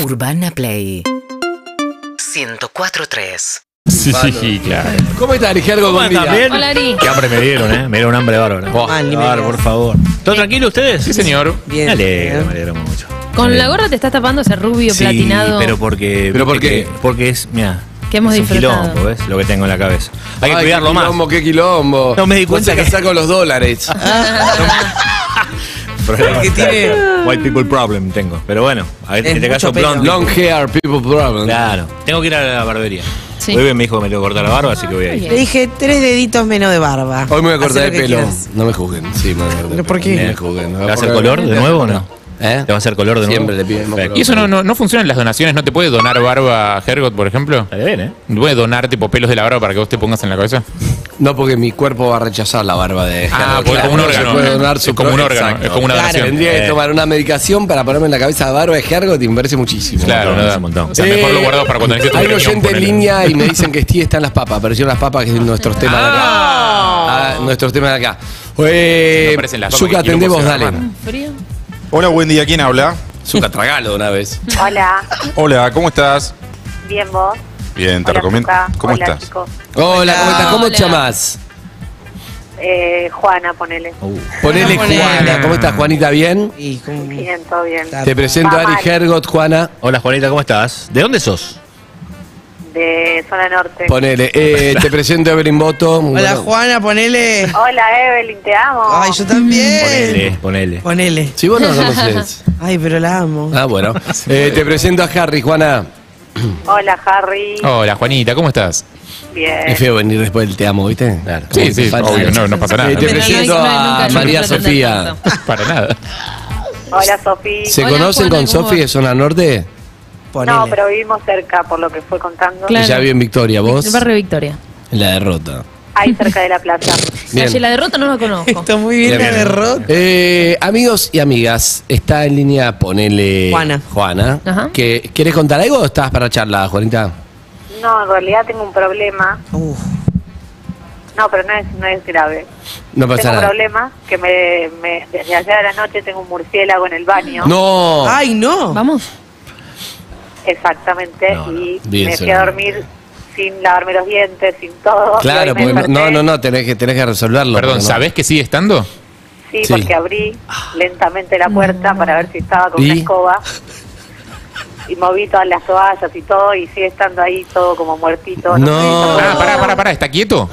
Urbana Play 104.3 Sí, claro. ¿Cómo estás, Ligergo? ¿También? Hola, Ari. Qué hambre me dieron, ¿eh? Me dieron hambre bárbaro. Oh, Mal, ni por digas. favor. ¿Todo tranquilo ustedes? Sí, señor. Bien. Me alegro, me alegro mucho. Con la gorra te estás tapando ese rubio Sí, platinado pero porque... ¿Pero por viste qué? que- Porque es, mira... que hemos es un disfrutado. quilombo, ¿ves? Lo que tengo en la cabeza. Hay que Ay, cuidarlo qué más. quilombo, qué quilombo. No me di cuenta que- casás con los dólares. Problemas. que tiene- White people problem tengo. Pero bueno, a ver, en Es este caso blonde. Long hair, people problem. Claro. Tengo que ir a la barbería. Sí. Hoy me dijo que me tengo que cortar la barba, así que voy a ir. Le dije tres deditos menos de barba. Hoy me voy a cortar el pelo. quieras. No me juzguen. Sí, me voy a cortar el ¿Pero por pelo. qué? No me juzguen. ¿Te va a hacer color de nuevo o no? ¿Eh? ¿Te va a hacer color de nuevo? Siempre le piden. ¿Y eso no, no, no funciona en las donaciones? ¿No te puede donar barba a Hergot, por ejemplo? Estaría bien, ¿eh? ¿No puede donar tipo pelos de la barba para que vos te pongas en la cabeza? No, porque mi cuerpo va a rechazar la barba de Ah, porque es como un no se órgano. puede donar su Es como un órgano, Exacto. es como una Claro. donación. Tendría que Eh. tomar una medicación para ponerme en la cabeza la barba de Gergo y me parece muchísimo. Claro, no un montón. O sea, mejor Eh, lo guardado para cuando necesites Hay un riñón, oyente en ponele. línea y me dicen que sí están las papas. Aparecieron las papas, que es nuestros temas de acá. Ah, nuestros temas de acá. Eh, No aparecen las papas, Zucca, que quiero atendemos, por ser dale. ¿Frío? Hola, buen día. ¿Quién habla? Zucca, tragalo de una vez. Hola, Hola, ¿cómo estás? bien vos. Bien, te Hola, recomiendo. ¿Cómo Hola, estás? chicos. Hola, ¿cómo estás? ¿Cómo te Hola. llamas? Eh, Juana, ponele. Ponele Ponele. Juana. ¿Cómo estás, Juanita? ¿Bien? Y como- Bien, todo bien. Te presento a Ari. Hergot, Juana. Hola, Juanita, ¿cómo estás? ¿De dónde sos? De zona norte. Ponele. Eh, te presento a Evelyn Boto. Hola Bueno, Juana, ponele. Hola, Evelyn, te amo. Ay, yo también. Ponele, ponele. Ponele. Si vos no conoces. Ay, pero la amo. Ah, bueno. Eh, te presento a Harry, Juana. Hola, Harry. Hola, Juanita, ¿cómo estás? Bien. Es feo venir después del te amo, ¿viste? Claro. Sí, sí, falta. obvio, no, no pasa nada. Eh, te no presento no a María Sofía. Para nada. Hola, Sofi. ¿Se Hola, conocen Juana, con ¿cómo Sofi de Zona Norte? Ponele. No, pero vivimos cerca, por lo que fue contando. Claro. Ella vive en Victoria, ¿vos? El barrio Victoria. En la derrota. Ahí cerca de la plaza. Bien. Calle La Derrota no la conozco. Está muy bien, Bien, la derrota. Eh, amigos y amigas, está en línea, ponele Juana. Juana. Ajá. Que, ¿Querés contar algo o estás para charla, Juanita? No, en realidad tengo un problema. Uf. No, pero no es, no es grave. No pasa tengo un nada. problema que me, me- desde ayer a la noche tengo un murciélago en el baño. No. Ay, no. Vamos. Exactamente. No, no. Y Bien, me fui a dormir sin lavarme los dientes, sin todo. Claro, porque no, desperté. no, no, no, tenés que, tenés que resolverlo. Perdón, no. ¿sabés que sigue estando? Sí, Sí. porque abrí lentamente la puerta para ver si estaba con ¿Y? una escoba. Y moví todas las toallas y todo, y sigue estando ahí todo como muertito. No. sé, Ah, pará, pará, pará, ¿está quieto?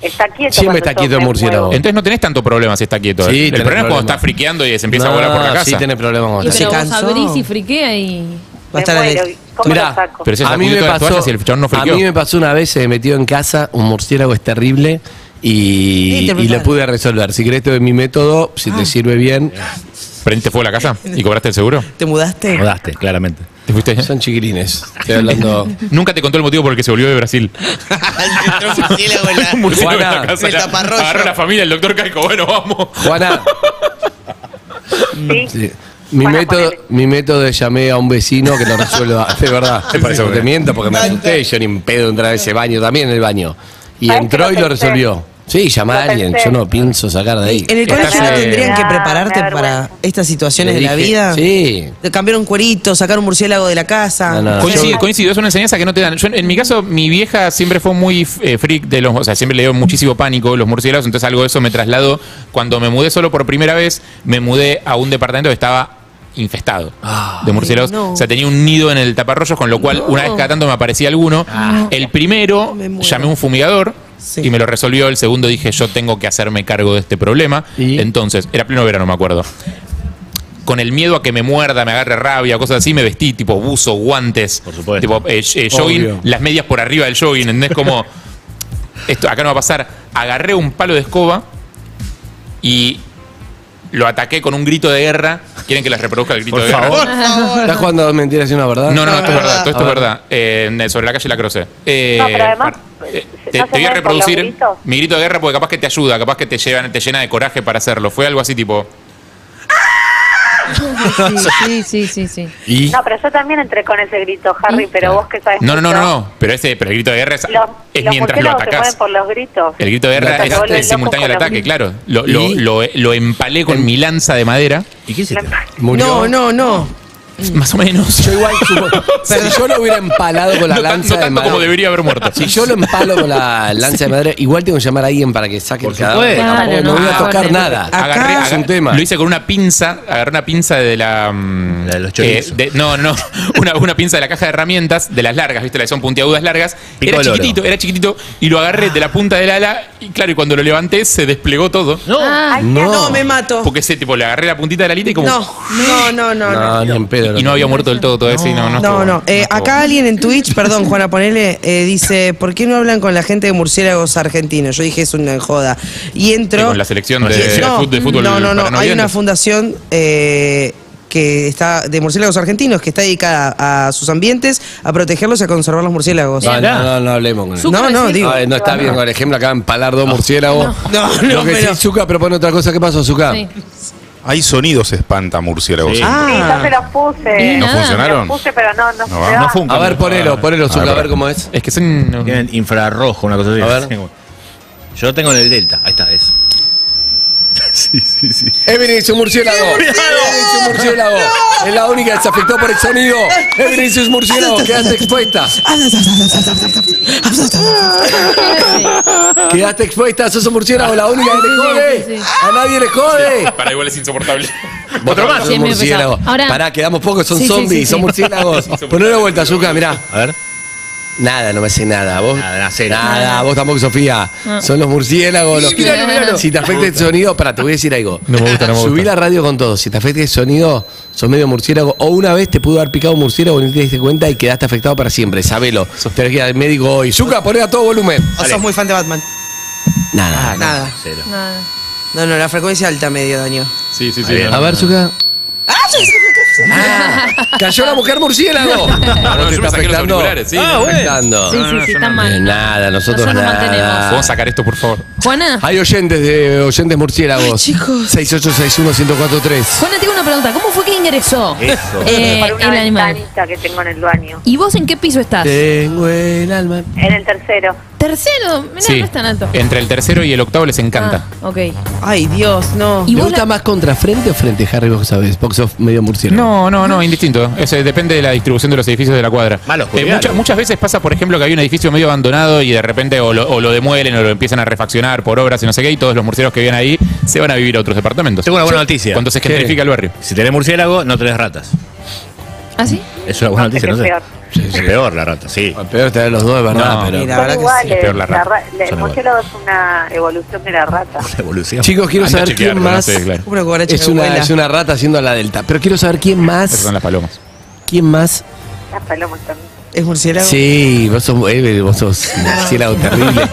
Está quieto. Siempre está quieto el murciélago. muevo. Entonces no tenés tanto problema si está quieto. Sí, el problema es cuando problema. está friqueando y se empieza No, a volar por la casa. Sí, tenés problemas Y se pero vos cansó. abrís y friquea y... Va a Me estar muero. ale- ¿Cómo Mirá, lo saco? Pero si a mí me sacudió todas las pasó, y el no a friqueó. mí me pasó una vez, se metió en casa, un murciélago es terrible y, y lo pude resolver. Si te doy mi método, si Ah. te sirve bien. ¿Prendiste fuego a la casa y cobraste el seguro? ¿Te mudaste? Rodaste, claramente. ¿Te fuiste? Son chiquilines. Estoy hablando. Nunca te contó el motivo por el que se volvió de Brasil. Entró un murciélago en la- Un murciélago en la Juana, casa. el. Agarró la familia, el doctor Caico. Bueno, vamos. Juana, Sí. sí, mi, método, ponele. mi método es llamé a un vecino que lo resuelva. De verdad. Me parece no te miento porque me asusté. Yo ni pedo entrar a ese baño, también en el baño. Y ¿Sabes entró y lo resolvió. Sí, llama a alguien. Yo no pienso sacar de ahí. En el colegio no tendrían que da- prepararte para estas situaciones de la vida. Sí. De cambiar un cuerito, sacar un murciélago de la casa. No, no. Coincido, yo- coincido, es una enseñanza que no te dan. Yo, en mi caso, mi vieja siempre fue muy eh, freak de los. O sea, siempre le dio muchísimo pánico los murciélagos, entonces algo de eso me trasladó. Cuando me mudé solo por primera vez, me mudé a un departamento que estaba infestado de murciélagos. no. O sea, tenía un nido en el taparrollos, con lo cual una vez cada tanto me aparecía alguno. El primero, llamé a un fumigador. Sí. Y me lo resolvió. El segundo dije, yo tengo que hacerme cargo de este problema. ¿Y? Entonces, era pleno verano, me acuerdo con el miedo a que me muerda, me agarre rabia, cosas así, me vestí tipo buzo, guantes, Por supuesto. tipo eh, eh, jogging, Obvio. las medias por arriba del jogging, ¿entendés? Como, esto acá no va a pasar. Agarré un palo de escoba y lo ataqué con un grito de guerra. ¿Quieren que les reproduzca el grito Por de guerra? favor. ¿Estás jugando a dos mentiras y una verdad? No, no, esto es verdad, todo esto es ver. verdad. Eh, sobre la calle La Croce. Eh, No, pero además, eh, ¿no te, voy a reproducir mi grito de guerra porque capaz que te ayuda, capaz que te, llevan, te llena de coraje para hacerlo. Fue algo así tipo... Sí, sí, sí, sí. ¿Y? No, pero yo también entré con ese grito, Harry, pero vos que sabes No, no, no, no, no. Pero ese, pero el grito de guerra es, Los, es los mientras lo atacás. por los gritos. El grito de guerra es, es simultáneo al ataque, claro. Lo, lo, lo, lo empalé con mi lanza de madera. ¿Y qué? ¿Murió? No, no, no. Más o menos. Yo igual, supo- si yo lo hubiera empalado con la no, tan- lanza no de tanto como madera. debería haber muerto. Si yo lo empalo con la lanza de madera, igual tengo que llamar a alguien para que saque el cadáver. supuesto. Tampoco Claro, no, no, voy a no, tocar no. nada. Acá es un tema. Lo hice con una pinza, agarré una pinza de la. mm, La de los chorizos. de- no, no, una, una pinza de la caja de herramientas, de las largas, ¿viste? Las que son puntiagudas largas. Pico era oro. chiquitito, era chiquitito, y lo agarré de la punta del ala, y claro, y cuando lo levanté se desplegó todo. No. Ah, No, No, me mato. Porque ese tipo, le agarré la puntita de la alita y como. No, no, no, no. no, no. ni en pedo. Y no había muerto del todo todo eso y no, no. No, estuvo- no. Eh, acá alguien en Twitch, perdón, Juana, ponele, eh, dice, ¿por qué no hablan con la gente de murciélagos argentinos? Yo dije, es una joda. Y Sí, entro... con la selección de, de fútbol. no, no, no. Hay una fundación eh, que está de murciélagos argentinos que está dedicada a sus ambientes, a protegerlos y a conservar los murciélagos. No, no, no, no hablemos con él. Zucca No, no, digo. Ay, no está bien con el ejemplo acá empalar dos murciélagos. No, no, Lo que pero- sí, Zucca propone otra cosa. ¿Qué pasó, Zucca? Sí. Hay sonidos espanta murciélagos. Sí. Ah. Sí, yo se los puse. ¿No funcionaron? Los puse, pero no, no, No se va, va. no fue un A ver, ponelo, ponelo, Zucca, a ver cómo es. Es que son. Tienen infrarrojo, una cosa así. A ver. Yo tengo en el Delta. Ahí está, eso. sí, sí, sí. Evelyn es un murciélago. Evelyn es un murciélago. Es la única que se afectó por el sonido. Evelyn es un murciélago. Quedaste expuesta. Quedaste expuesta. Sos un murciélago. La única que le jode. A nadie le jode. Para igual es insoportable. Otro más. Murciélago. Ahora- Pará, quedamos pocos. Son Sí, sí, zombies. sí, Son murciélagos. Ponelo de vuelta, Zucca. Mirá. A ver. Nada, no me hace nada. Vos, Nada, nada, cero. nada, vos tampoco, Sofía. No. Son los murciélagos. Los que- Miralo, miralo. Si te afecta el sonido, para, te voy a decir algo. No me gusta, no me Subí la radio con todo. Si te afecta el sonido, sos medio murciélago. O una vez te pudo haber picado un murciélago y no te diste cuenta y quedaste afectado para siempre. Sabelo. Tenés que ir al médico hoy. Zucca, poné a todo volumen. ¿O sos muy fan de Batman? Nada. Nada. Cero. Nada. No, no, la frecuencia alta medio daño. Sí, sí, sí. A ver, Zucca. Ah, cayó la mujer murciélago. No, no, te yo me está saqué los afectando. auriculares, sí. Ah, Ah, bueno. Sí, No, sí, no, sí, está mal. Nada, nosotros Nosotros nos mantenemos. Vamos a sacar esto, por favor. Juana, Hay oyentes de oyentes murciélagos. Ay, chicos. 6861-1043. Juana, tengo una pregunta. ¿Cómo fue que ingresó Eso. eh, Por una el animal? ventanita que tengo en el baño. ¿Y vos en qué piso estás? Tengo el alma. En el tercero. Tercero. Mirá, Sí. no es tan alto. Entre el tercero y el octavo les encanta. Ah, ok. Ay, Dios, no. ¿Y ¿Te vos gusta la- más contra frente o frente, Harry? Vos sabés, porque sos medio murciélago. No, no, no, indistinto. Eso depende de la distribución de los edificios de la cuadra. Malos Eh, muchas, veces pasa, por ejemplo, que hay un edificio medio abandonado y de repente o lo, o lo demuelen o lo empiezan a refaccionar por obras y no sé qué, y todos los murciélagos que viven ahí se van a vivir a otros departamentos. Tengo una buena noticia. Cuando se ¿Qué? gentrifica el barrio. Si tenés murciélago, no tenés ratas. ¿Ah, sí? Es una buena noticia, Es no sé. Peor. Es peor la rata, sí. Bueno, Peor tener los dos, ¿verdad? No, pero... mira. La Son verdad que iguales. es peor la rata. ra- la- el es una evolución de la rata. Evolución. Chicos, quiero saber chequear, quién no más... sé, claro. Una Es una, es una rata haciendo la delta. Pero quiero saber quién más... son las palomas. ¿Quién más? Las palomas también. ¿Es murciélago? Sí, vos sos, eh, vos sos murciélago terrible.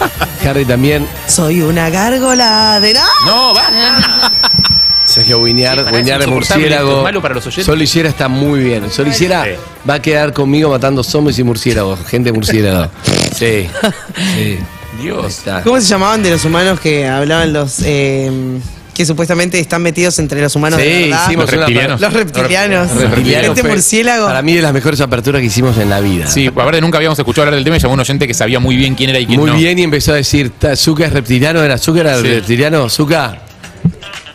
Harry también. Soy una gárgola de... ¡No! No, va. Sergio Guiñar, es Guiñar es murciélago. es malo para los oyentes. Sol Higuera está muy bien. Sol Higuera Sí. va a quedar conmigo matando zombies y murciélagos. Gente murciélago. Sí. Sí. Dios. está. ¿Cómo se llamaban de los humanos que hablaban los... eh, que supuestamente están metidos entre los humanos de Sí, verdad? hicimos Los una reptilianos. Los reptilianos. Reptiliano Gente fue, murciélago. Para mí de las mejores aperturas que hicimos en la vida. Sí, aparte nunca habíamos escuchado hablar del tema y llamó un oyente que sabía muy bien quién era y quién Muy no. bien y empezó a decir, "Ta- Zucca es reptiliano, era Zucca era Sí. reptiliano, Zucca.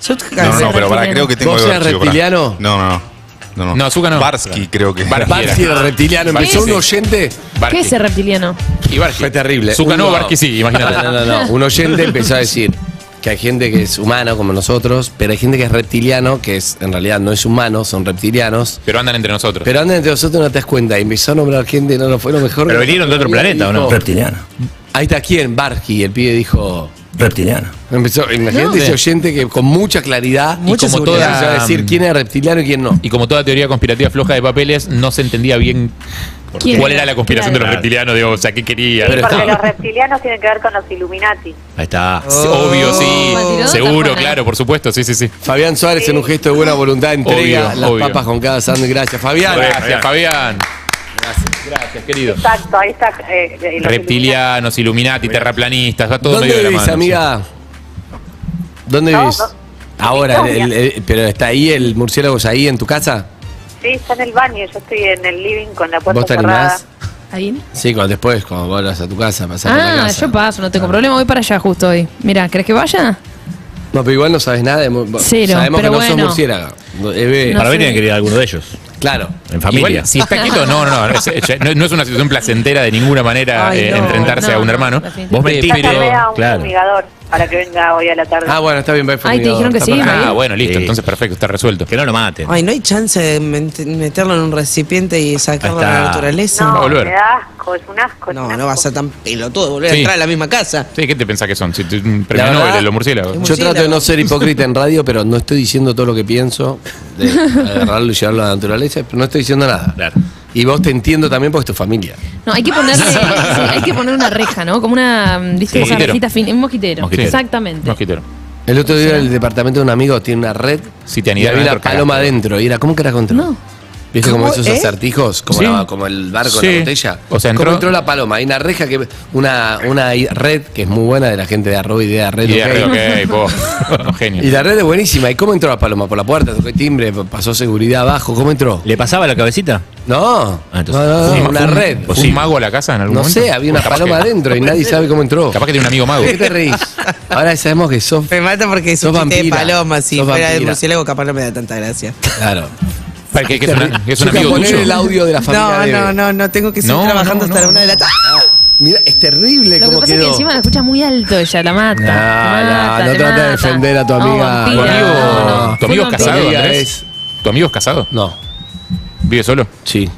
Yo No, no, no, pero reptiliano. creo que tengo ¿Vos pará. reptiliano? No, no, no. No, no. No, Azúcar no. Barsky, creo que. Bar- Barsi era reptiliano, empezó un oyente. Barqui. ¿Qué es ese reptiliano? Y Barqui. Fue terrible. Zucca no, Barqui sí, imagínate. No, no, no. Un oyente empezó a decir que hay gente que es humano como nosotros, pero hay gente que es reptiliano, que es en realidad no es humano, son reptilianos. Pero andan entre nosotros. Pero andan entre nosotros no te das cuenta. Y empezó a nombrar gente, no, no fue lo mejor. Pero vinieron de otro planeta, ¿o no? Reptiliano. Ahí está quién, Barqui. El pibe dijo. Reptiliano. Empezó, imagínate No. ese oyente que con mucha claridad Y como empezó toda- a decir quién era reptiliano y quién no. Y como toda teoría conspirativa floja de papeles, no se entendía bien ¿Quién cuál era? la conspiración Claro. de los reptilianos, digo, o sea, qué quería. Pero Porque está- los reptilianos tienen que ver con los Illuminati. Ahí está. Sí, Obvio, sí. Mentirosa, Seguro, Juana. claro, por supuesto, sí, sí, sí. Fabián Suárez en un gesto de buena voluntad entrega Obvio, las obvio. papas con cada sándwich. Gracias, Fabián. Gracias, Fabián. Gracias, gracias, querido. Exacto, ahí está. eh, eh, Reptilianos, Illuminati, terraplanistas, va todo ¿Dónde medio de la vivís, mano. amiga? ¿Dónde No, vivís? no. Ahora, el- el- pero está ahí el murciélago es ahí en tu casa. Sí, está en el baño. Yo estoy en el living con la puerta ¿Vos te cerrada. animás? ¿Ahí? Sí, cuando después, cuando vuelvas a tu casa, pasar por la Ah, casa. yo paso, no tengo problema, voy para allá justo hoy. Mira, ¿crees que vaya? No, pero igual no sabes nada de Cero, Sabemos pero que no sos bueno. murciélaga. Eve, No Para mí tienen que ir a alguno de ellos. Claro. En familia. Igual, si está quieto, no, no, no, es, no, no es una situación placentera de ninguna manera Ay, eh, no. enfrentarse a No, un no, hermano. Vos mentís, pero- a un claro. fumigador para que venga hoy a la tarde. Ah, bueno, está bien, va Ay, te dijeron que está sí. María. Ah, bueno, listo, Sí. entonces perfecto, está resuelto. Que no lo maten. Ay, no hay chance de met- meterlo en un recipiente y sacarlo a la está. naturaleza. Va a No, volver. me da asco, es un asco. es No, un no va a ser tan pelotudo volver a Sí. entrar a la misma casa. Sí, ¿qué te pensás que son? Si te- un La premio verdad, Nobel los murciélagos. Yo trato de no ser hipócrita en radio, pero no estoy diciendo todo lo que pienso, de agarrarlo y llevarlo a la naturaleza, pero no estoy diciendo nada. Claro. Y vos te entiendo también porque es tu familia. No, hay que ponerle, sí, hay que poner una reja, ¿no? Como una, ¿viste? Sí. Esa Mosquitero. rejita fin, un mosquitero. Mosquitero. Exactamente. Mosquitero. El otro día el departamento de un amigo tiene una red Si te y había una adentro, paloma cagaste. adentro. Y era, ¿cómo que era contra? No. ¿Viste como ¿Cómo, esos eh? acertijos? Como, Sí. la- como el barco en Sí. la botella. O sea, ¿Cómo entró- entró la paloma? Hay una reja que. Una, una red que es muy buena de la gente de arroba idea red. Y ok. de ok, vos. Genio. Y la red es buenísima. ¿Y cómo entró la paloma? Por la puerta, tocó timbre, pasó seguridad abajo. ¿Cómo entró? ¿Le pasaba la cabecita? No, Ah, entonces- no, no, no, ¿Fue un- una un- red. ¿Fue un mago a la casa en algún No momento? sé, había una O capaz paloma que- adentro y nadie sabe cómo entró. Capaz que tiene un amigo mago. ¿Qué te reís? Ahora sabemos que sos. Me mata porque Sos un chiste de paloma. Si Sos fuera de murciélago, capaz no me da tanta gracia. Claro. Para que, que es, una- que es un amigo poner tuyo. el audio de la familia. No, de- no, no, no, tengo que seguir No, trabajando no, hasta no, la una de la tarde. Mira, es terrible Lo que pasa es quedó. que encima la escucha muy alto ella, la mata. No, te mata, no, te trata de mata. defender a tu No, amiga. vampira, ¿Tu amigo, no, no. tu amigo es Fue casado, vampira. Andrés? Es- ¿Tu amigo es casado? No, ¿Vive solo? sí.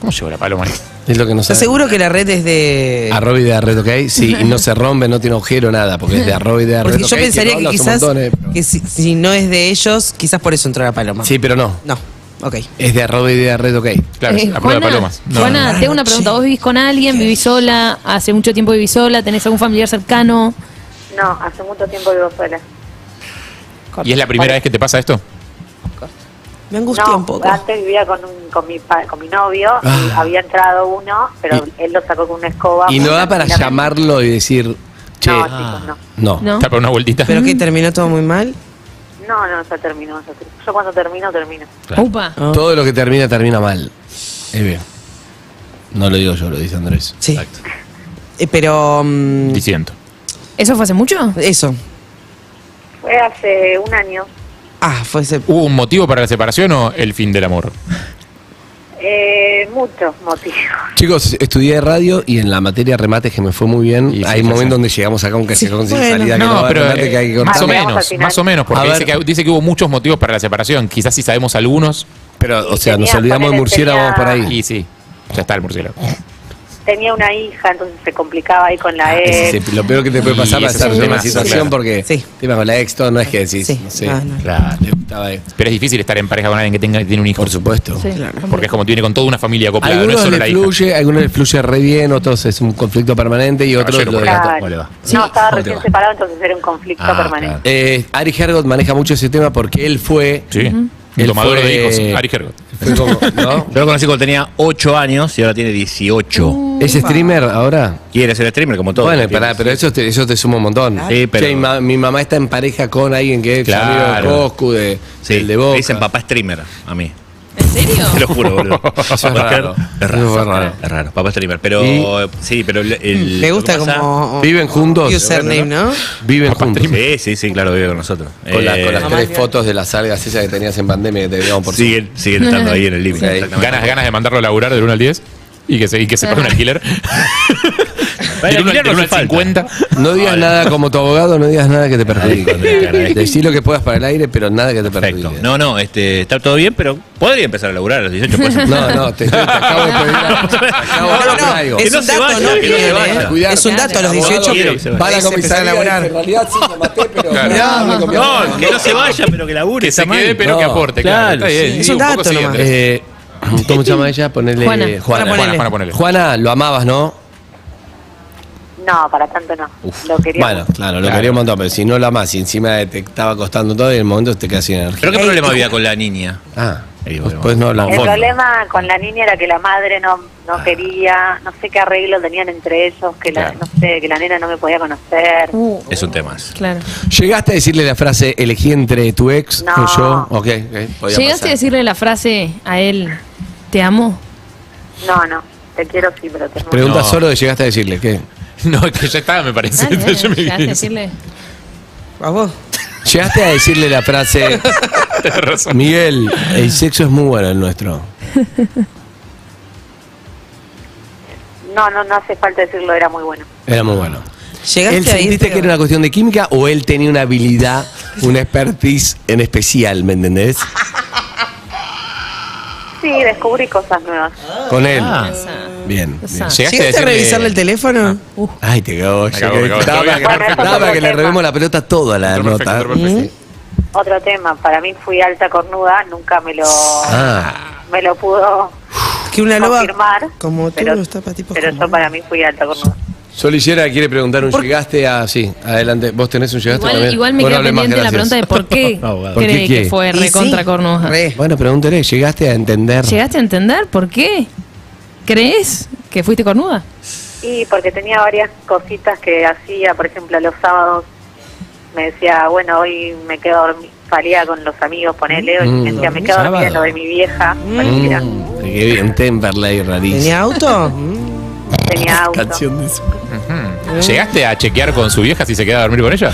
¿Cómo llegó la paloma ahí? Es lo que no ¿Estás sabe. seguro que la red es de.? Arroba idea red, ¿ok? Sí, y no se rompe, no tiene agujero, nada, porque es de arroba idea red. Porque yo pensaría que quizás. que si, si no es de ellos, quizás por eso entró la paloma. Sí, pero no. No, ok. Es de arroba idea red, ok. Claro, Eh, a prueba de Juana, palomas. No, Juana, no. tengo una pregunta. ¿Vos vivís con alguien? ¿Vivís sola? ¿Hace mucho tiempo vivís sola? ¿Tenés algún familiar cercano? No, hace mucho tiempo vivo sola. ¿Y es la primera vez que te pasa esto? Me angustia No, un poco. antes vivía con, un, con, mi, con mi novio y Ah. había entrado uno, pero él lo sacó con una escoba. Y no da para llamarlo y decir, che, No, chicos, no. no. ¿No? ¿Está para una vueltita? ¿Pero que terminó todo muy mal? No, no, ya terminó. ya terminó. Yo cuando termino, termino. Upa. Ah. Todo lo que termina, termina mal. Es bien. No lo digo yo, lo dice Andrés. Sí. Eh, pero. mm, Diciendo. ¿Eso fue hace mucho? eso. Fue hace un año. Ah, fue ese. ¿Hubo un motivo para la separación o el fin del amor? Eh, muchos motivos. Chicos, estudié radio y en la materia remates que me fue muy bien. Y sí, hay ya momentos donde llegamos acá aunque Sí, sea con sin bueno. salida que No, pero remate eh, que hay que más cortar. o Vamos menos, más o menos, porque dice que, dice que hubo muchos motivos para la separación. Quizás si sabemos algunos, Pero, o sea, nos olvidamos de tenía- por ahí. y sí, ya está el murciélago. Tenía una hija, entonces se complicaba ahí con la Ah, Ese ex. lo peor que te puede pasar es es estar en una situación claro. porque Sí. tema con la ex, todo no es que decís, Sí. no sé, Ah, no. claro, le gustaba de- Pero es difícil estar en pareja con alguien que tenga, tiene un hijo. por supuesto. Sí. Porque es como tiene con toda una familia acoplada, no es Algunos solo le la hija. fluye, algunos le fluye re bien, otros es un conflicto permanente y otros lo. Claro. ¿Cómo le va? Sí. No, estaba ¿Cómo te recién separado, entonces era un conflicto Ah, permanente. Eh, Ari Hergot maneja mucho ese tema porque él fue. Sí, Él tomador fue- de hijos, Ari Hergot. como- ¿no? Yo lo conocí cuando tenía 8 años y ahora tiene 18. ¿Es streamer ahora? Quiere ser streamer como todo. bueno, pará, pero eso te, eso te suma un montón. Sí, pero- Che, ma- mi mamá está en pareja con alguien que es Claro. amigo de Coscu, de, Sí, del de me Boca. dicen papá streamer a mí. ¿En serio? Te lo juro, boludo. Eso es raro. Es raro. Fue raro. Es raro, papá streamer. Pero Y- sí, pero el, Me lo gusta como. ¿Viven juntos? Username, ¿no? Viven juntos. Sí, sí, sí, claro, vive con nosotros. Con, la- Eh, las tres fotos de las algas esas que tenías en pandemia que te veíamos por siguen, siguen estando ahí en el exactamente. Ganas, ganas de mandarlo a laburar del 1 al 10 y que se, y que se pague un alquiler. El del 1 alquiler no al hace falta. 50. No digas nada como tu abogado, no digas nada que te perjudique. Decí lo que puedas para el aire, pero nada que te Perfecto. perjudique. No, no, este, está todo bien, pero podría empezar a laburar a los 18. Pues, No, no, te, te acabo de pedir. acabo de No, pedir no, algo. es Que no un se dato, vaya, no que no se quiere, vaya. ¿eh? Es un dato, a los 18 quiero que. Va a la a laburar. En realidad sí me maté, pero. No, que no se vaya, pero que labure. Que se quede, pero No, que aporte. Claro, claro, está bien. sí. Es un dato nomás. Eh, ¿Cómo se llama ella? Ponele. Juana. Juana. Juana, Juana, Juana, ponele. Juana, lo amabas, ¿no? No, para tanto no. Lo quería. Bueno, claro, lo Claro. quería un montón, pero si no lo amás y encima te estaba costando todo y en el momento te quedas sin energía. Pero qué problema había con la niña. Ah, Ahí, pues, pues no hablamos. El problema con la niña era que la madre no, no quería, no sé qué arreglo tenían entre ellos, que la, Claro. no sé, que la nena no me podía conocer. Uh, Es un tema. claro. ¿Llegaste a decirle la frase elegí entre tu ex No. o yo? Ok, ok, podía ¿Llegaste pasar. a decirle la frase a él, te amo? No, no, te quiero sí, pero te amo. Pregunta No. solo de llegaste a decirle, ¿qué? No, es que ya estaba, me parece. Dale, Yo me- ¿Llegaste a decirle? ¿A vos? Llegaste a decirle la frase, Tenés razón. Miguel, el sexo es muy bueno el nuestro. No, no, no hace falta decirlo, era muy bueno. Era muy bueno. ¿Llegaste ¿Él a sentiste irte? que era una cuestión de química o él tenía una habilidad, una expertise en especial, ¿me entendés? Sí, descubrí cosas nuevas. Con él. Ah. Bien. bien. Llegaste, ¿Llegaste a revisarle el teléfono? Ay, te cagó. Me cagó, me cagó. Daba que, daba le tema. revemos la pelota toda la Otro perfecto, nota. otro perfecto. Otro tema, para mí fui alta cornuda, nunca me lo, Ah, me lo pudo Que una loba confirmar. como tú pero, no está para tipos pero como yo para mí fui alta cornuda. Solillera quiere preguntar un ¿Por- llegaste a. Sí, adelante. ¿Vos tenés un llegaste Igual, también? igual me queda pendiente la pregunta de por qué Abogado. ¿Por qué cree qué? que fue recontra sí, cornuda. re. Bueno, pregúntele, ¿llegaste a entender? ¿Llegaste a entender por qué? ¿Crees que fuiste cornuda? Y porque tenía varias cositas que hacía, por ejemplo, los sábados me decía, bueno, hoy me quedo dormi- salía con los amigos, ponele, y me decía, me quedo dormida en lo de mi vieja. Mm, qué bien, Temperley, rarísimo. ¿Tenía auto? tenía auto. Canción de eso. ¿Llegaste a chequear con su vieja si se queda a dormir con ella?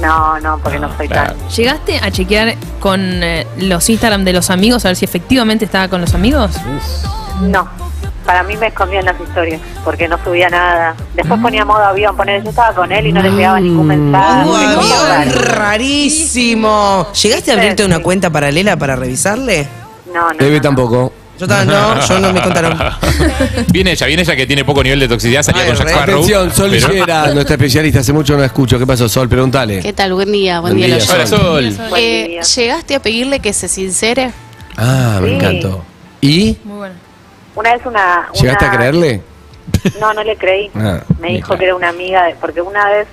No, no, porque no soy Claro. tan. ¿Llegaste a chequear con eh, los Instagram de los amigos a ver si efectivamente estaba con los amigos? No, para mí me escondían las historias, porque no subía nada. Después ponía modo avión, poner yo estaba con él y no le llegaba ningún mensaje. Uh, Todo avión raro. rarísimo. ¿Llegaste a abrirte una cuenta paralela para revisarle? No, no. Eve no, tampoco. Yo también no, yo no me contaron. viene ella, viene ella que tiene poco nivel de toxicidad, salía Ay, con Jack. Sparrow. Atención, Sol pero- Lillera, nuestra especialista. Hace mucho no la escucho. ¿Qué pasó, Sol? Pregúntale. ¿Qué tal? Buen día, buen, Buen día. día. Hola, Sol. Buen Eh. ¿Llegaste a pedirle que se sincere? Ah, me Sí. encantó. ¿Y? Muy bueno. Una vez una... ¿Llegaste una- a creerle? No, no le creí. Ah, me dijo claro. que era una amiga, de- porque una vez...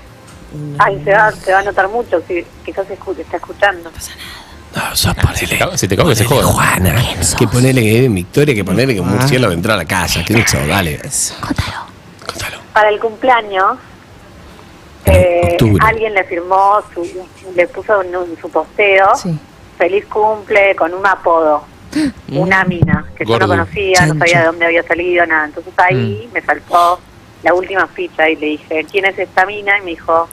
Ay, se va, se va a notar mucho, si quizás se escu- está escuchando. No, sos Se te ponele. cago- se te cago que se ponele joda. Juana. Que ponele que vive en Victoria, que ponele que un murciélago entró a la casa. ¿Qué hizo? Dale. Contalo. Para el cumpleaños, eh, alguien le firmó, su, le puso en un- su posteo, Sí. feliz cumple con un apodo, una mina, que yo no conocía, no sabía de dónde había salido, nada. Entonces ahí me saltó la última ficha y le dije, ¿quién es esta mina? Y me dijo,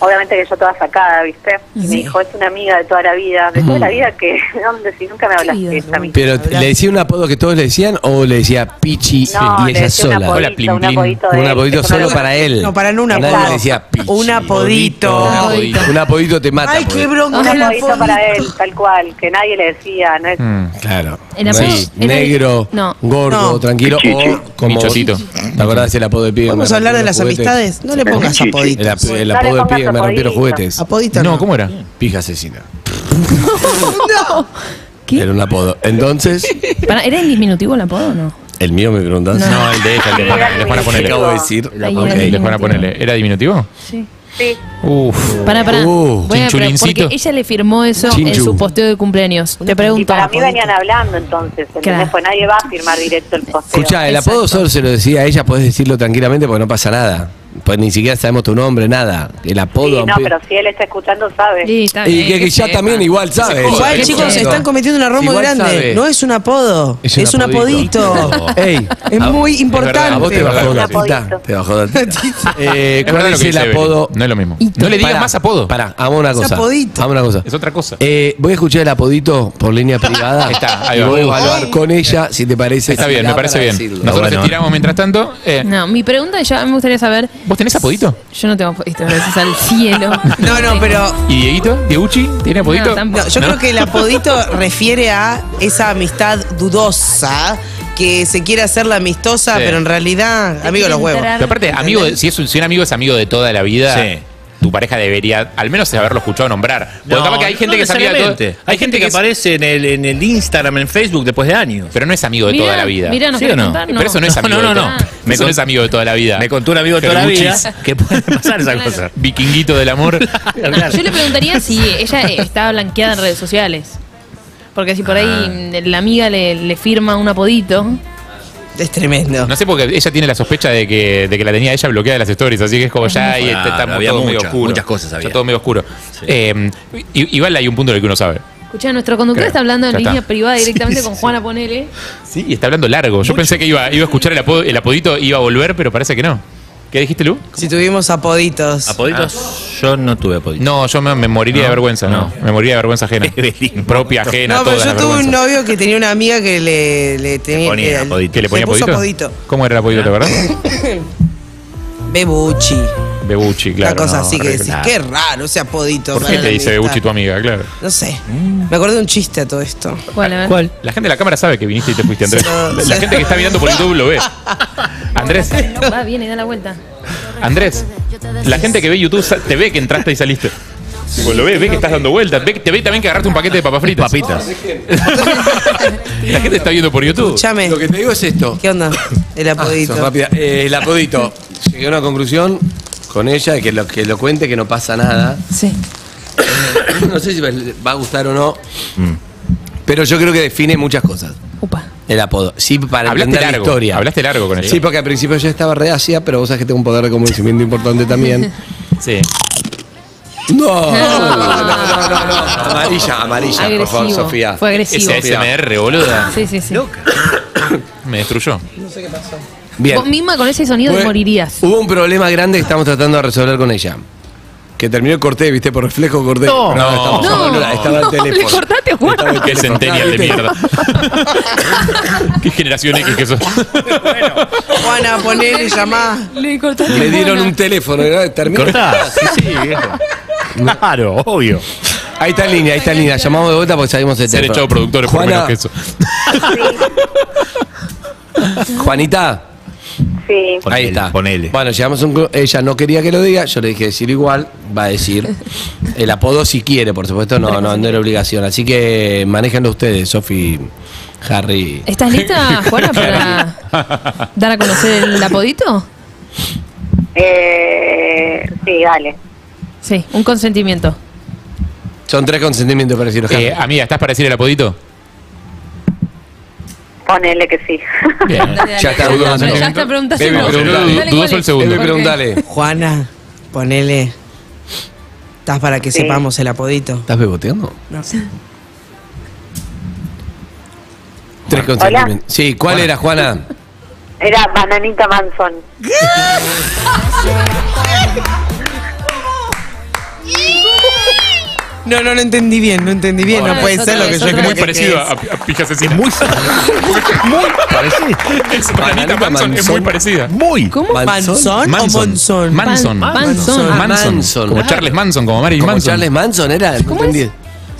obviamente que yo toda sacada, ¿viste? Y me dijo, es una amiga de toda la vida, de toda la vida que, ¿de dónde? Si nunca me hablaste esta mina. Pero, ¿le decía un apodo que todos le decían o le decía Pichi No, y le ella sola? Hola, apodito, un Plin. apodito de Un él, apodito solo lo- para él. No, para no un Nadie apodo. le decía Pichi. Un apodito. Un apodito. Un apodito te mata. Ay, qué bronca. Un el apodito para apodito. él, tal cual, que nadie le decía, no es... Mm. Claro. El apodo Sí, negro, no. gordo, No. tranquilo o como Michotito. ¿Te acordás del apodo de pibe? ¿Podemos me hablar de las amistades? No le pongas El, apoditos. ap- el apodo de pibe que me apodito. juguetes. Apodito No, ¿cómo era? Pija asesina. ¿Qué? Era un apodo. Entonces, Pará, ¿Era en diminutivo el apodo o no? el mío me preguntas. No, el de ella, el de Juana, el de Juana ¿Qué ponele. acabo de decir? Ahí Ok. era El de Juana ponele. ¿Era diminutivo? Sí. Sí, Uf. Pará, pará. Uh, Voy a- chinchulincito. porque ella le firmó eso en su posteo de cumpleaños. Te y pregunto. para mí venían hablando entonces, ¿entendés? Claro. Pues nadie va a firmar directo el posteo. Escucha, el apodo solo se lo decía a ella, podés decirlo tranquilamente porque no pasa nada. Pues ni siquiera sabemos tu nombre, nada. El apodo. Sí, no, pero si él está escuchando, sabe. Sí, está y que, que ya sepa. también igual sabe. Igual, chicos, chico. están cometiendo un error muy grande. sabe. No es un apodo, Es es, un apodito. apodito. Ey, Es a- muy verdad, importante. a vos te Es bajó la. Te bajó. Eh, Es ¿Cuál es el apodo? No es lo mismo. No le digas más apodo. Pará, hagamos una Es cosa. apodito. Hagamos una cosa. Es otra cosa. Eh, voy a escuchar el apodito por línea privada. Ahí está, ahí y va. voy a evaluar con ella si te parece. Está bien, me parece bien. Nosotros Bueno. estiramos mientras tanto. Eh, No, mi pregunta ya me gustaría saber. ¿Vos tenés apodito? Yo no tengo apodito, gracias al cielo. No, no, pero ¿Y Dieguito? ¿Dieguchi? ¿Tiene apodito? No, yo creo que el apodito refiere a esa amistad dudosa que se quiere hacer la amistosa, Sí. pero en realidad, amigo de los huevos. Pero aparte, amigo, si, es un, si un amigo es amigo de toda la vida, Sí. Tu pareja debería al menos haberlo escuchado nombrar. Porque No, capaz que hay gente no que de todo. necesariamente. Hay gente que es- aparece en el, en el Instagram, en Facebook después de años. Pero no es amigo de Mirá, toda la vida. Mirá, ¿nos ¿Sí o no? contar? Pero eso no es No, amigo no, de no, toda- no. Eso Me no con- es amigo de toda la vida. Me contó un amigo de toda la vida que puede pasar esa Claro. cosa. Vikinguito del amor. Yo le preguntaría si ella eh, estaba blanqueada en redes sociales. Porque si por ahí Ah. la amiga le, le firma un apodito. Es tremendo. No sé porque ella tiene la sospecha de que, de que la tenía ella bloqueada de las stories, así que es como ya ahí está, está había todo medio muchas, oscuro. muchas cosas había. Está todo medio oscuro. Eh, i- igual hay un punto en el que uno sabe. Escucha, nuestro conductor Creo. está hablando en Ya está. línea privada directamente Sí, con sí, Juana Ponele. Sí, y está hablando largo. Yo pensé que iba, iba a escuchar el, apodo- el apodito y iba a volver, pero parece que no. ¿Qué dijiste, Lu? Si tuvimos apoditos. ¿Apoditos? Yo no tuve apoditos. No, yo me, me moriría de vergüenza, no. no. Me moriría de vergüenza ajena. Propia, ajena, No, pero yo tuve un novio que tenía una amiga que le, le tenía ponía que- apodito. ¿Que le ponía puso apodito? apodito. ¿Cómo era el apodito, te verdad? Bebuchi. Bebuchi, claro. una cosa no, así que decís, claro. qué raro ese apodito. ¿Por qué te dice. Bebuchi tu amiga? Claro. No sé. Me acordé de un chiste a todo esto. ¿Cuál? A ver. ¿Cuál? La gente de la cámara sabe que viniste y te fuiste, Andrés. No, La, gente que está mirando por YouTube lo ve. Andrés, No, va, viene, da la vuelta. Andrés, la gente que ve YouTube te ve que entraste y saliste. Pues lo ve, ve que estás dando vueltas, ve, te ve también que agarraste un paquete de papas fritas. Papitas. La gente está viendo por YouTube. Escuchame. Lo que te digo es esto. ¿Qué onda? El Ah, apodito. rápida. Eh, el apodito. Llegué a una conclusión con ella de que lo, que lo cuente, que no pasa nada. Sí. No sé si va a gustar o no. Pero yo creo que define muchas cosas. Upa. El apodo. Sí, para Hablaste entender la largo. historia. Hablaste largo con ella. Sí, porque al principio yo estaba reacia, pero vos sabés que tengo un poder de convencimiento importante también. Sí. No, no, no, no, no, no, no. Amarilla, amarilla, por favor, Agresivo. Sofía. Fue agresivo. Ese SMR, boluda. Sí, sí, sí. Me destruyó. Bien. Vos misma con ese sonido te morirías. Hubo un problema grande que estamos tratando de resolver con ella. Que terminó el corte, viste, por reflejo corté. No. estamos- No. estaba el No, teléfono. le cortaste a Juan. Estaba el Qué teléfono. centenial de mierda. Qué generación X que sos. Juana, ponele, llamá. Le cortaste Le dieron un teléfono, ¿no? Terminó. Cortá. Sí, sí, viejo. Claro, obvio. Ahí está en línea, ahí está en línea. Llamamos de vuelta porque sabemos el Ser teléfono. echado productores por Juana, menos que eso. Juanita, Sí. Ponele, ahí está. Ponele. Bueno, llegamos a un. Ella no quería que lo diga, yo le dije decirlo igual, va a decir. El apodo si quiere, por supuesto, no, no, no era obligación. Así que manéjenlo ustedes, Sofi, Harry. ¿Estás lista, Juana, para dar a conocer el apodito? Eh, sí, dale. Sí, un consentimiento. Son tres consentimientos para decirlo, Harry. Eh, amiga, ¿estás para decir el apodito? Ponele que sí. Bien. Ya está, dudoso. ya está preguntando. Preguntale. ¿cuál Dudoso el segundo. Eve, preguntale. Juana, ponele. ¿Estás para que Sí. sepamos el apodito? ¿Estás beboteando? No. Tres consentimientos. Sí, ¿cuál era, Juana? Era Bananita Manson. No, no, no entendí bien, no entendí bien. No puede ser lo que yo creo Muy que parecido es. a, a Pija Asesina. Muy, muy parecido. Es Bananita Manson es muy Manson. parecida. Muy. ¿Cómo? ¿Manson o Monson? Manson. Pan- Manson. Ah, Manson. Manson. Como. Charles Manson, como Marilyn ¿Como Manson. Charles Manson era? No entendí.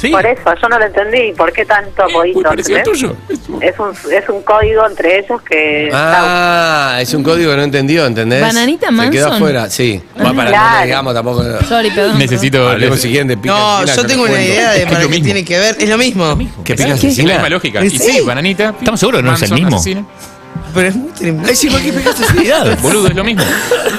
Sí. Por eso, yo no lo entendí. ¿Por qué tanto apodito? ¿entendés? tuyo. Es un, es un código entre ellos que... Ah, es un código que no entendió, ¿entendés? Bananita Se quedó Manson. afuera, sí. Bueno, para no Claro. le digamos tampoco. Sorry, perdón. Necesito. Hablemos siguiente. pica No, asesina, yo tengo una recuerdo. idea de Es para lo qué mismo. tiene que ver. Es lo mismo. ¿Qué pica Es la asesina? misma lógica. ¿En Y sí, bananita. ¿Estamos seguros que no es el Manson, mismo? asesina. Pero es muy tremendo. Sí, ¿por qué pica asesinidad? Boludo, es lo mismo.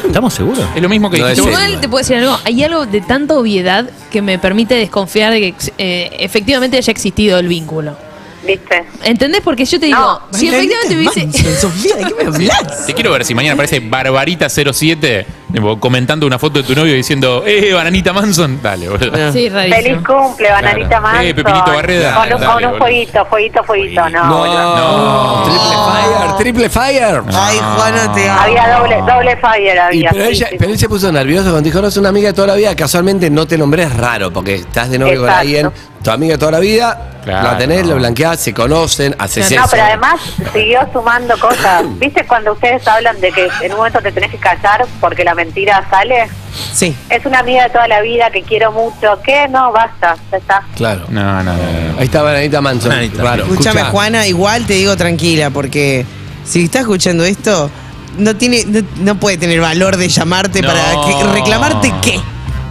¿Estamos seguros? Es lo mismo que No, dijiste es vos. Igual te puedo decir algo, hay algo de tanta obviedad que me permite desconfiar de que eh, efectivamente haya existido el vínculo. ¿Viste? ¿Entendés? Porque yo te digo, No, si efectivamente hubiese... Sofía, ¿de qué me hablas? Te quiero ver si mañana aparece Barbarita07 tipo, comentando una foto de tu novio diciendo, ¡eh, Bananita Manson! Dale, boludo. Sí, Feliz cumple, Bananita Claro. Manson. Eh, Pepinito Barreda. Con un, Dale, con un boludo. fueguito, fueguito, fueguito. No, No, boludo. triple fire, triple fire. Ay, Juana, te amo. Había doble, doble fire, Y, había. pero, sí, ella, sí, pero él se puso nervioso cuando dijo, no, es una amiga de toda la vida, casualmente no te nombré, es raro, porque estás de novio con alguien, tu amiga de toda la vida, Claro. la tenés, lo blanqueás, se conocen, haces. No, eso. pero además siguió sumando cosas. ¿Viste cuando ustedes hablan de que en un momento te tenés que callar porque la mentira sale? Sí. Es una amiga de toda la vida que quiero mucho. ¿Qué? No, basta, ya está. Claro. No, no, no. no. Ahí está Bananita Manson. Bananita. Raro. Escúchame, Escuchá. Juana, igual te digo tranquila, porque si estás escuchando esto, no tiene, no, no puede tener valor de llamarte No. para que, reclamarte qué.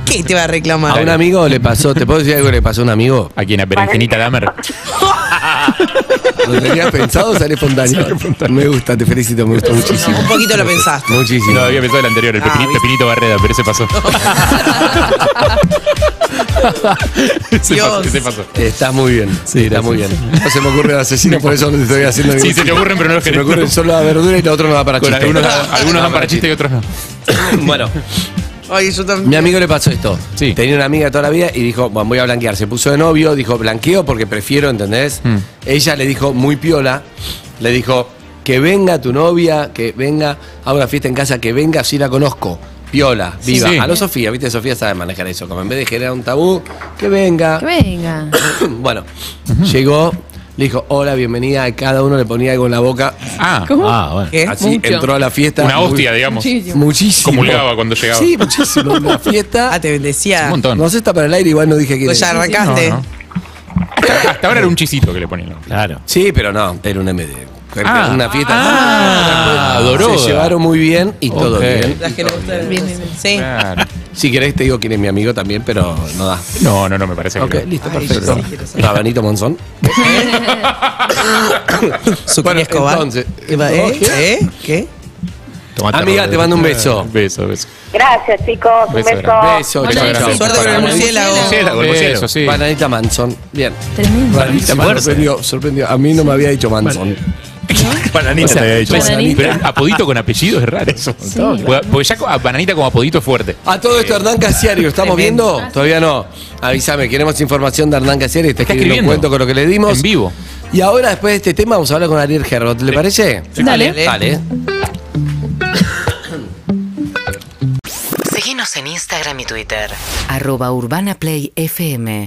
¿Qué te va a reclamar? A un amigo le pasó, ¿te puedo decir algo que le pasó a un amigo? ¿A quién? ¿A Berenjenita Dahmer? Lo tenías pensado, sale espontáneo. Me gusta, te felicito, me gustó muchísimo. Un poquito lo pensaste. Muchísimo. No, había pensado el anterior, el Ah, Pepinito, ¿viste? Pepinito Barreda, pero ese pasó. ese Dios. pasó, ese pasó. Estás muy bien, sí, está gracias. muy bien. No se me ocurre el asesino, por eso no te estoy haciendo Sí, ningún se te chiste. ocurren, pero no los Se me querés. ocurre solo la verdura y la otra no da para Con chiste. algunos, algunos dan para chiste y otros no. Bueno, Ay, yo también. mi amigo le pasó esto. Sí. Tenía una amiga toda la vida y dijo, bueno, voy a blanquear. Se puso de novio, dijo, blanqueo porque prefiero, ¿entendés? Mm. Ella le dijo, muy piola, le dijo, que venga tu novia, que venga a una fiesta en casa, que venga, si la conozco. Piola, viva. Sí. A lo Sofía, viste, Sofía sabe manejar eso. Como en vez de generar un tabú, que venga. Que venga. bueno, llegó, le dijo, hola, bienvenida. A cada uno le ponía algo en la boca. Ah, ¿Cómo? Ah, bueno. ¿Qué? Así Mucho. entró a la fiesta. una muy- hostia, digamos. Muchísimo. Muchísimo. Comulgaba cuando llegaba. Sí, muchísimo. Una fiesta. Ah, te bendecía. Un montón. No sé, está para el aire, igual no dije que. Pues ya arrancaste. No, no. Hasta ahora era un chisito que le ponían. Claro. Sí, pero no, era un MD. Ah. una fiesta. Ah, Doroda. Se llevaron muy bien y todo Ok. bien. Las que le gustan. Bien, bien, bien. Sí. Claro. Si querés te digo quién es mi amigo también, pero no da. No, no, no, me parece Ok, que no. listo, Ay, perfecto. sí. Rabanito Monzón. Zucchini Bueno, Escobar. entonces- ¿Qué va- ¿Eh? ¿Eh? ¿Qué? Tomate Amiga, te mando un beso. Beso, beso. Gracias, chicos. Un Beso beso. Beso, chao, beso. chao. Suerte con el murciélago. Beso, sí. Bananita Manson. Bien. Tremendo. Bananita sorprendió, sorprendió. A mí no me había dicho Manson. Bananita O sea, te había dicho. Bananita. Bananita. Pero apodito con apellido es raro. Eso. Porque porque ya co- a Bananita como apodito es fuerte. A todo esto, Hernán Casiari, ¿lo estamos viendo? Todavía no. Avísame, queremos información de Hernán Casiari. Está escribiendo un cuento con lo que le dimos. En vivo. Y ahora, después de este tema, vamos a hablar con Ariel Gerrot. ¿Le parece? Dale. Dale. Seguinos en Instagram y Twitter. Arroba Urbana Play FM.